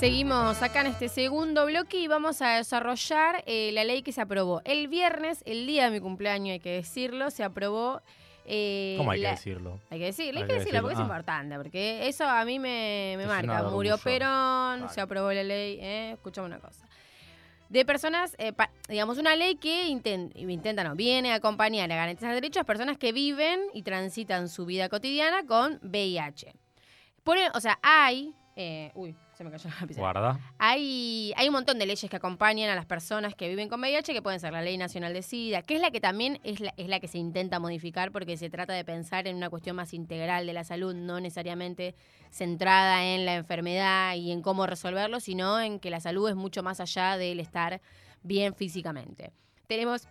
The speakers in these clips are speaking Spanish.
Seguimos acá en este segundo bloque y vamos a desarrollar eh, la ley que se aprobó. El viernes, el día de mi cumpleaños, hay que decirlo, se aprobó. eh, ¿Cómo hay la- que decirlo? Hay que decirlo, hay, que que decirlo porque es Ah. importante, porque eso a mí me, marca. Murió. Perón, se aprobó la ley, ¿eh? escuchame una cosa. De personas, eh, pa- digamos, una ley que inten- intenta, no, viene a acompañar a garantizar derechos a personas que viven y transitan su vida cotidiana con VIH. Pone, o sea, hay. Eh, uy, se me cayó la lapicera. Guarda. Hay, hay un montón de leyes que acompañan a las personas que viven con VIH, que pueden ser la Ley Nacional de SIDA, que es la que también es la, es la que se intenta modificar porque se trata de pensar en una cuestión más integral de la salud, no necesariamente centrada en la enfermedad y en cómo resolverlo, sino en que la salud es mucho más allá del estar bien físicamente. Tenemos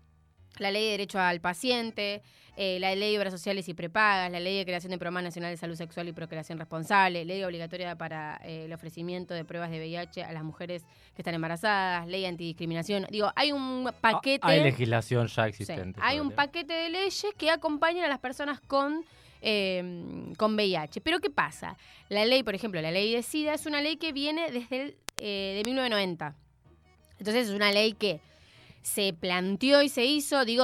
la ley de derecho al paciente, eh, la ley de obras sociales y prepagas, la ley de creación de programa nacional de salud sexual y procreación responsable, ley obligatoria para eh, el ofrecimiento de pruebas de VIH a las mujeres que están embarazadas, ley antidiscriminación. Digo, hay un paquete. Ah, Hay legislación ya Sí, existente. hay un paquete de leyes que acompañan a las personas con, eh, con VIH. Pero ¿qué pasa? La ley, por ejemplo, la ley de SIDA es una ley que viene desde el, eh, de 1990. Entonces es una ley que se planteó y se hizo, digo,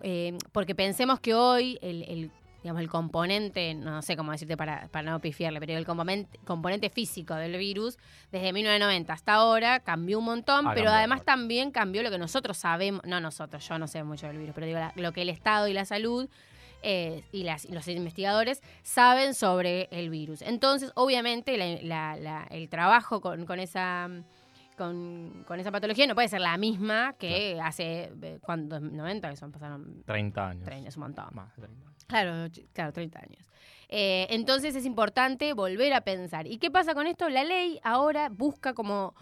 eh, porque pensemos que hoy el, el, digamos, el componente, no sé cómo decirte para, para no pifiarle, pero el componente, componente físico del virus, desde 1990 hasta ahora, cambió un montón, pero además también cambió lo que nosotros sabemos, no nosotros, yo no sé mucho del virus, pero digo, la- lo que el Estado y la salud eh, y, las, los investigadores saben sobre el virus. Entonces, obviamente, la- la- la- el trabajo con, con esa con, con esa patología no puede ser la misma que hace, eh, ¿cuántos? 90 que son, pasaron 30 años. 30, es un montón. Más de 30 años. Claro, claro, 30 años. Eh, entonces es importante volver a pensar. ¿Y qué pasa con esto? La ley ahora busca como...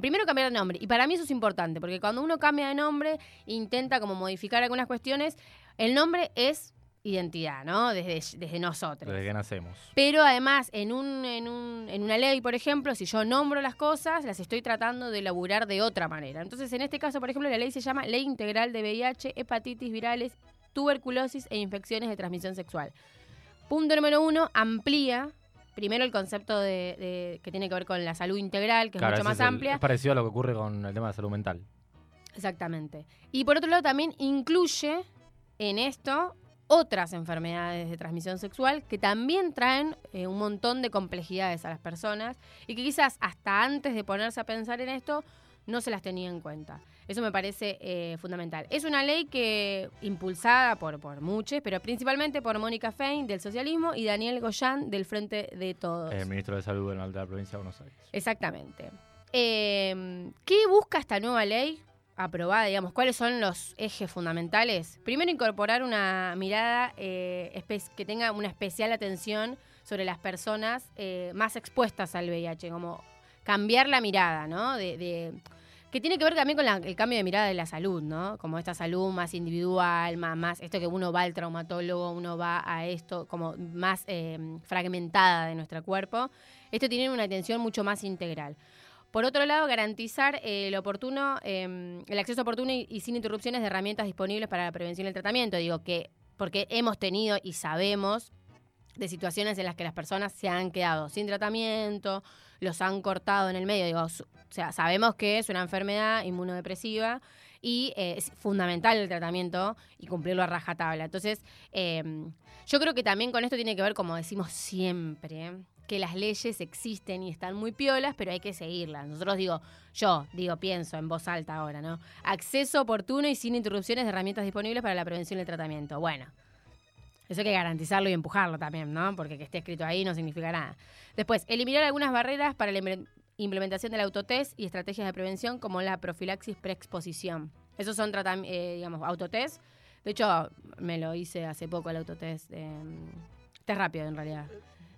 Primero cambiar de nombre. Y para mí eso es importante, porque cuando uno cambia de nombre, intenta como modificar algunas cuestiones, el nombre es identidad, ¿no? Desde, desde nosotros. Desde que nacemos. Pero además, en, un, en, un, en una ley, por ejemplo, si yo nombro las cosas, las estoy tratando de elaborar de otra manera. Entonces, en este caso, por ejemplo, la ley se llama Ley Integral de VIH, Hepatitis Virales, Tuberculosis e Infecciones de Transmisión Sexual. Punto número uno, amplía primero el concepto de, de- que tiene que ver con la salud integral, que Claro, es mucho más el- amplia. Es parecido a lo que ocurre con el tema de salud mental. Exactamente. Y por otro lado también incluye en esto otras enfermedades de transmisión sexual que también traen eh, un montón de complejidades a las personas y que quizás hasta antes de ponerse a pensar en esto no se las tenía en cuenta. Eso me parece eh, fundamental. Es una ley que impulsada por, por muchos, pero principalmente por Mónica Fein del socialismo y Daniel Goyán del Frente de Todos. El ministro de Salud de la provincia de Buenos Aires. Exactamente. Eh, ¿Qué busca esta nueva ley aprobada? Digamos, ¿cuáles son los ejes fundamentales? Primero, incorporar una mirada eh, que tenga una especial atención sobre las personas eh, más expuestas al VIH, como cambiar la mirada, ¿no? De, que tiene que ver también con el cambio de mirada de la salud, ¿no? Como esta salud más individual, más, más esto que uno va al traumatólogo, uno va a esto como más eh, fragmentada de nuestro cuerpo. Esto tiene una atención mucho más integral. Por otro lado, garantizar el oportuno, eh, el acceso oportuno y, sin interrupciones de herramientas disponibles para la prevención y el tratamiento. Digo que, porque hemos tenido y sabemos de situaciones en las que las personas se han quedado sin tratamiento, los han cortado en el medio. Digo, o sea, sabemos que es una enfermedad inmunodepresiva y eh, es fundamental el tratamiento y cumplirlo a rajatabla. Entonces, eh, yo creo que también con esto tiene que ver, como decimos siempre, que las leyes existen y están muy piolas, pero hay que seguirlas. Nosotros digo, yo digo, pienso en voz alta ahora, ¿no? Acceso oportuno y sin interrupciones de herramientas disponibles para la prevención y el tratamiento. Bueno, eso hay que garantizarlo y empujarlo también, ¿no? Porque que esté escrito ahí no significa nada. Después, eliminar algunas barreras para la imple- implementación del autotest y estrategias de prevención como la profilaxis preexposición. Esos son, eh, digamos, autotest. De hecho, me lo hice hace poco el autotest. eh, test rápido, en realidad.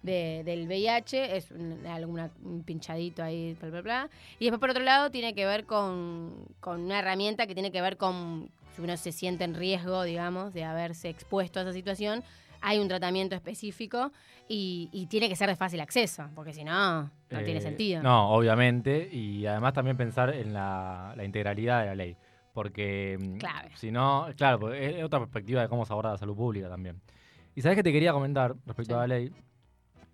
De- del VIH, es un, alguna- un pinchadito ahí, bla, bla, bla. Y después, por otro lado, tiene que ver con, con una herramienta que tiene que ver con si uno se siente en riesgo, digamos, de haberse expuesto a esa situación, hay un tratamiento específico y, y tiene que ser de fácil acceso, porque si no, no tiene Eh, sentido. No, obviamente. Y además también pensar en la, la integralidad de la ley. Porque mm, Clave. si no, claro, porque es otra perspectiva de cómo se aborda la salud pública también. Y sabes que te quería comentar respecto Sí. a la ley.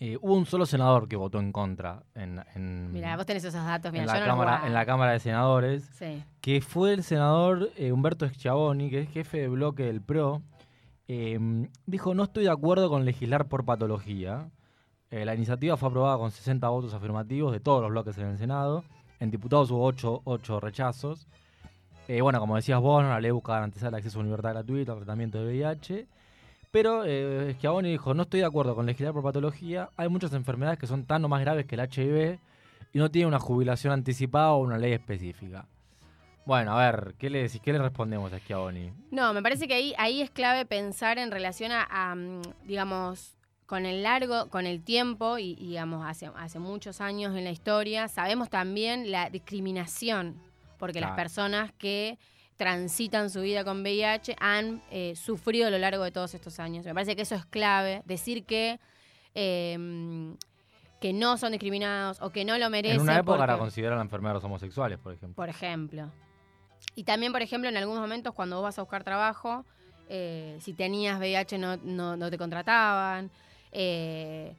Eh, hubo un solo senador que votó en contra en, en- Mira, vos tenés esos datos, mira, en, yo la no cámara, en la Cámara de Senadores, Sí. que fue el senador eh, Humberto Schiavoni, que es jefe de bloque del PRO. eh, dijo, no estoy de acuerdo con legislar por patología. Eh, la iniciativa fue aprobada con 60 votos afirmativos de todos los bloques en el Senado. En diputados hubo 8, rechazos. Eh, bueno, como decías vos, la ley busca garantizar el acceso a una libertad gratuita al tratamiento de VIH. Pero eh, dijo, no estoy de acuerdo con legislar por patología. Hay muchas enfermedades que son tan o más graves que el HIV y no tienen una jubilación anticipada o una ley específica. Bueno, a ver, ¿qué le decís? ¿Qué le respondemos a Schiavoni? No, me parece que ahí, ahí es clave pensar en relación a, a, mm, digamos, con el largo, con el tiempo y, digamos, hace, hace muchos años en la historia, sabemos también la discriminación, porque las personas que transitan su vida con VIH han eh, sufrido a lo largo de todos estos años. Me parece que eso es clave, decir que, eh, que no son discriminados o que no lo merecen. En una época porque- la enfermedad de los homosexuales, por ejemplo. por ejemplo. Y también, por ejemplo, en algunos momentos cuando vos vas a buscar trabajo, eh, si tenías VIH no, no, no te contrataban. eh,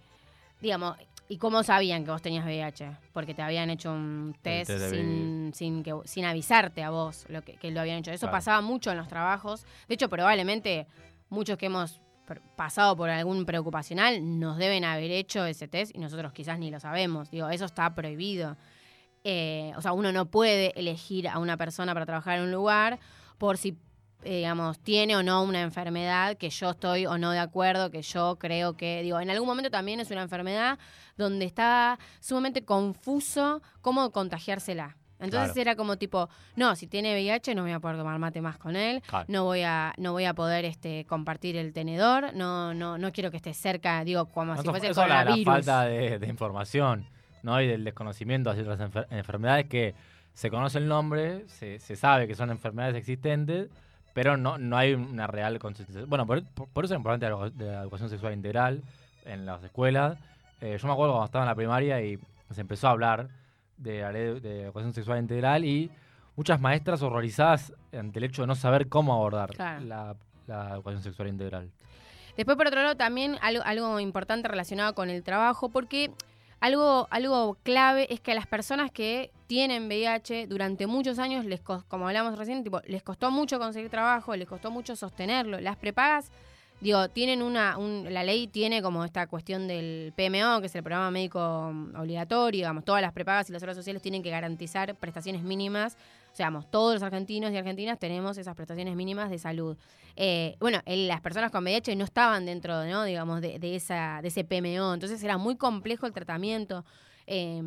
digamos, ¿y cómo sabían que vos tenías VIH? Porque te habían hecho un test sin, sin, que, sin avisarte a vos lo que, que lo habían hecho. Eso Claro. pasaba mucho en los trabajos. De hecho, probablemente muchos que hemos pasado por algún preocupacional nos deben haber hecho ese test y nosotros quizás ni lo sabemos. Digo, eso está prohibido. Eh, o sea, uno no puede elegir a una persona para trabajar en un lugar por si, eh, digamos, tiene o no una enfermedad que yo estoy o no de acuerdo, que yo creo que, digo, en algún momento también es una enfermedad donde está sumamente confuso cómo contagiársela. Entonces Claro. era como tipo, no, si tiene VIH no voy a poder tomar mate más con él, Claro. no voy a, no voy a poder este compartir el tenedor, no, no, no quiero que esté cerca, digo, como si Eso, fuese el eso la coronavirus. falta de, de información ¿no? y del desconocimiento hacia otras enfer- enfermedades que se conoce el nombre, se, se sabe que son enfermedades existentes, pero no, no hay una real concientización. Bueno, por, por- eso es importante la, la educación sexual integral en las escuelas. Eh, yo me acuerdo cuando estaba en la primaria y se empezó a hablar de la ley de educación sexual integral y muchas maestras horrorizadas ante el hecho de no saber cómo abordar Claro. la, la educación sexual integral. Después, por otro lado, también algo, algo importante relacionado con el trabajo, porque algo, algo clave es que a las personas que tienen VIH durante muchos años, les como hablamos recién, tipo, les costó mucho conseguir trabajo, les costó mucho sostenerlo. Las prepagas, digo, tienen una, un- la ley tiene como esta cuestión del PMO, que es el programa médico mm, obligatorio, digamos, todas las prepagas y las obras sociales tienen que garantizar prestaciones mínimas. O sea, todos los argentinos y argentinas tenemos esas prestaciones mínimas de salud. Eh, bueno, el- las personas con VIH no estaban dentro, ¿no? digamos, de, esa, de ese PMO, entonces era muy complejo el tratamiento. Eh,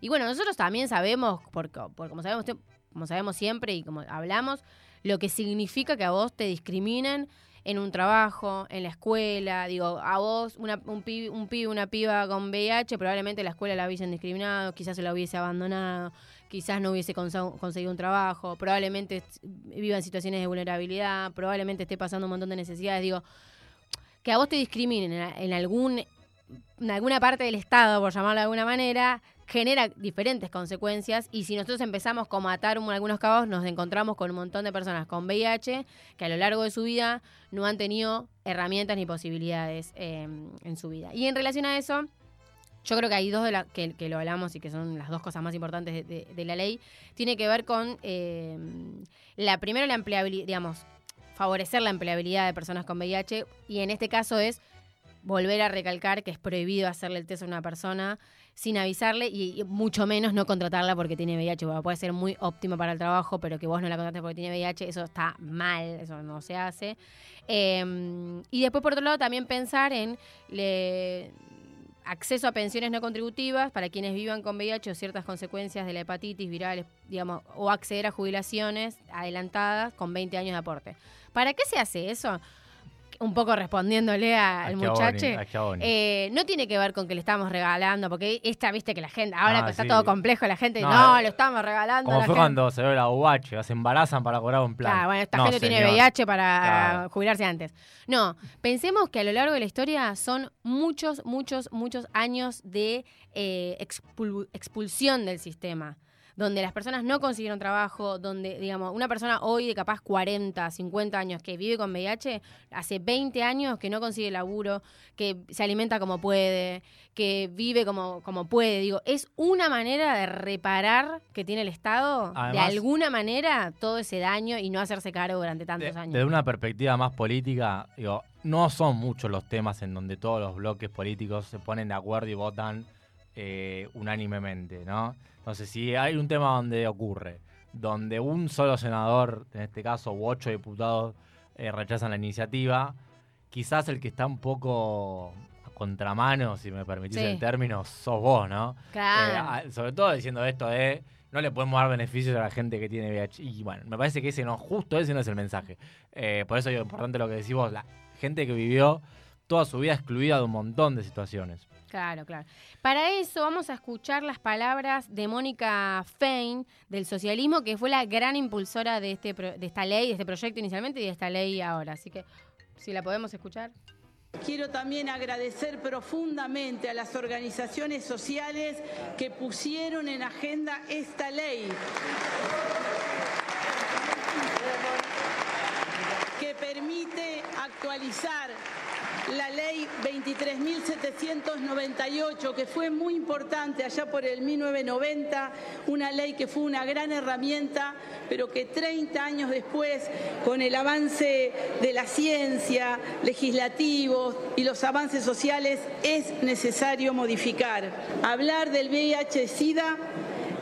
y bueno, nosotros también sabemos, porque, por como sabemos, como sabemos siempre y como hablamos, lo que significa que a vos te discriminen en un trabajo, en la escuela, digo, a vos, una, un, pibe, un pibe, una piba con VIH, probablemente la escuela la hubiesen discriminado, quizás se la hubiese abandonado, quizás no hubiese conseguido un trabajo, probablemente viva en situaciones de vulnerabilidad, probablemente esté pasando un montón de necesidades, digo, que a vos te discriminen en, en algún en alguna parte del Estado, por llamarlo de alguna manera, genera diferentes consecuencias y si nosotros empezamos como a atar un- algunos cabos, nos encontramos con un montón de personas con VIH que a lo largo de su vida no han tenido herramientas ni posibilidades eh, en su vida. Y en relación a eso, yo creo que hay dos de que, lo hablamos y que son las dos cosas más importantes de, la ley, tiene que ver con eh, la primero la empleabilidad, digamos, favorecer la empleabilidad de personas con VIH y en este caso es volver a recalcar que es prohibido hacerle el test a una persona sin avisarle y, mucho menos no contratarla porque tiene VIH. Bueno, puede ser muy óptimo para el trabajo, pero que vos no la contrates porque tiene VIH, eso está mal, eso no se hace. Eh, y después, por otro lado, también pensar en le- acceso a pensiones no contributivas para quienes vivan con VIH o ciertas consecuencias de la hepatitis viral, digamos, o acceder a jubilaciones adelantadas con 20 años de aporte. ¿Para qué se hace eso? Un poco respondiéndole a- al muchacho, eh, no tiene que ver con que le estamos regalando, porque esta, viste que la gente, ahora Ah, que está sí. todo complejo, la gente, no, No, eh, lo estamos regalando. a Como la fue gente". cuando se ve la UH, se embarazan para cobrar un plan. Claro, bueno, esta No, gente tiene. VIH para Claro. jubilarse antes. No, pensemos que a lo largo de la historia son muchos, muchos, muchos años de eh, expul- expulsión del sistema. Donde las personas no consiguieron trabajo, donde, digamos, una persona hoy de capaz 40, 50 años que vive con VIH, hace 20 años que no consigue laburo, que se alimenta como puede, que vive como, como puede. Digo, es una manera de reparar que tiene el Estado, de alguna manera, todo ese daño y no hacerse cargo durante De- tantos años. Desde una perspectiva más política, digo, no son muchos los temas en donde todos los bloques políticos se ponen de acuerdo y votan eh, unánimemente, ¿no? Entonces, si hay un tema donde ocurre, donde un solo senador, en este caso, u ocho diputados, eh, rechazan la iniciativa, quizás el que está un poco a contramano, si me permitís Sí. el término, sos vos, ¿no? Claro. Eh, sobre todo diciendo esto de no le podemos dar beneficios a la gente que tiene VIH. Y bueno, me parece que ese no, justo ese no es el mensaje. Eh, por eso es importante lo que decís vos, la gente que vivió toda su vida excluida de un montón de situaciones. Claro, claro. Para eso vamos a escuchar las palabras de Mónica Fein del socialismo, que fue la gran impulsora de, este, de esta ley, de este proyecto inicialmente y de esta ley ahora. Así que, si la podemos escuchar. Quiero también agradecer profundamente a las organizaciones sociales que pusieron en agenda esta ley. que permite actualizar la ley 23.798, que fue muy importante allá por el 1990, una ley que fue una gran herramienta, pero que 30 años después, con el avance de la ciencia, legislativos y los avances sociales, es necesario modificar. Hablar del VIH-Sida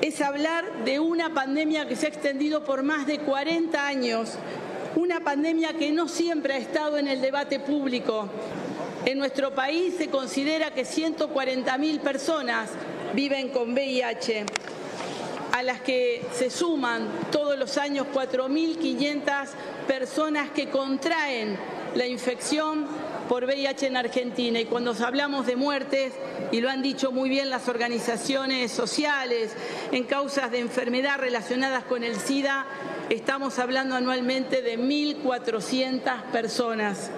es hablar de una pandemia que se ha extendido por más de 40 años, una pandemia que no siempre ha estado en el debate público. En nuestro país se considera que 140.000 personas viven con VIH, a las que se suman todos los años 4.500 personas que contraen la infección por VIH en Argentina. Y cuando hablamos de muertes, y lo han dicho muy bien las organizaciones sociales, en causas de enfermedad relacionadas con el SIDA, estamos hablando anualmente de 1.400 personas.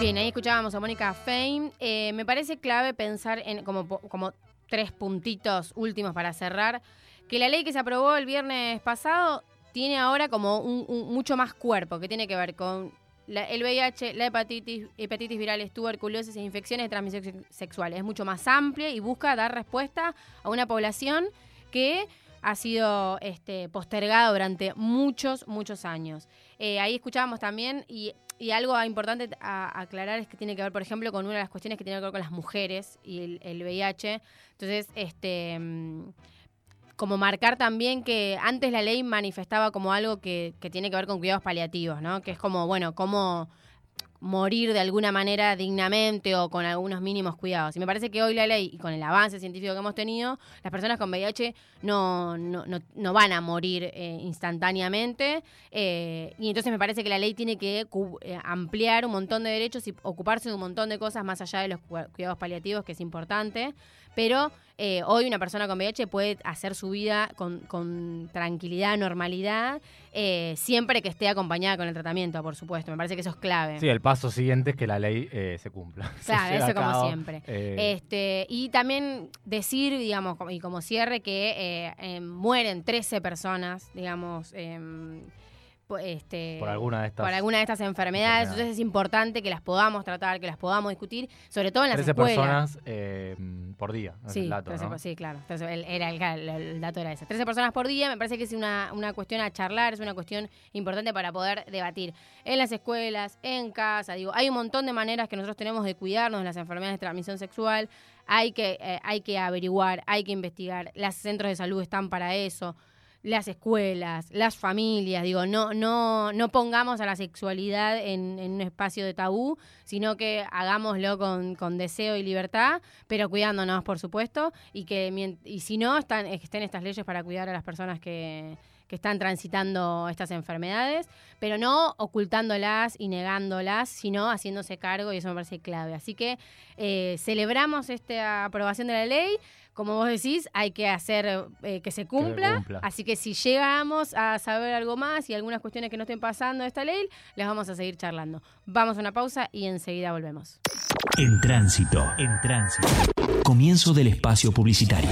Bien, ahí escuchábamos a Mónica Fein. Eh, me parece clave pensar en como, como tres puntitos últimos para cerrar, que la ley que se aprobó el viernes pasado tiene ahora como un, mucho más cuerpo, que tiene que ver con el VIH, la hepatitis, hepatitis virales, tuberculosis e infecciones de transmisión sex- sexual. Es mucho más amplia y busca dar respuesta a una población que ha sido este, postergada durante muchos, muchos años. Eh, ahí escuchábamos también, y, y algo importante a aclarar es que tiene que ver, por ejemplo, con una de las cuestiones que tiene que ver con las mujeres y el, VIH. Entonces, este mm, como marcar también que antes la ley manifestaba como algo que, que tiene que ver con cuidados paliativos, ¿no? Que es como, bueno, cómo morir de alguna manera dignamente o con algunos mínimos cuidados. Y me parece que hoy la ley, y con el avance científico que hemos tenido, las personas con VIH no, no, no, no van a morir eh, instantáneamente. eh, y entonces me parece que la ley tiene que eh, ampliar un montón de derechos y ocuparse de un montón de cosas más allá de los cu- cuidados paliativos, que es importante. Pero eh, hoy una persona con VIH puede hacer su vida con, con tranquilidad, normalidad, eh, siempre que esté acompañada con el tratamiento, por supuesto. Me parece que eso es clave. Sí, el paso siguiente es que la ley eh, se cumpla. Se Claro, a eso como cabo, siempre. Este, y también decir, digamos, y como cierre, que mueren 13 personas, digamos, em, este, Por alguna de estas por alguna de estas enfermedades. enfermedades. Entonces es importante que las podamos tratar, que las podamos discutir, sobre todo en las 13 escuelas. personas eh, por día, Sí, el dato, 13 ¿no? por- sí, claro. Entonces, el, era el, el- el dato era ese. 13 personas por día, me parece que es una, una cuestión a charlar, es una cuestión importante para poder debatir en las escuelas, en casa. Digo, hay un montón de maneras que nosotros tenemos de cuidarnos de las enfermedades de transmisión sexual. Hay que, eh, hay que averiguar, hay que investigar. Los centros de salud están para eso. Las escuelas, las familias, digo, no, no, no pongamos a la sexualidad en, en un espacio de tabú, sino que hagámoslo con, con deseo y libertad, pero cuidándonos, por supuesto, y que y si no, están, estén estas leyes para cuidar a las personas que, que están transitando estas enfermedades, pero no ocultándolas y negándolas, sino haciéndose cargo y eso me parece clave. Así que eh, celebramos esta aprobación de la ley. Como vos decís, hay que hacer eh, que se cumpla. cumpla. Así que si llegamos a saber algo más y algunas cuestiones que no estén pasando de esta ley, les vamos a seguir charlando. Vamos a una pausa y enseguida volvemos. En tránsito, en tránsito. Comienzo del espacio publicitario.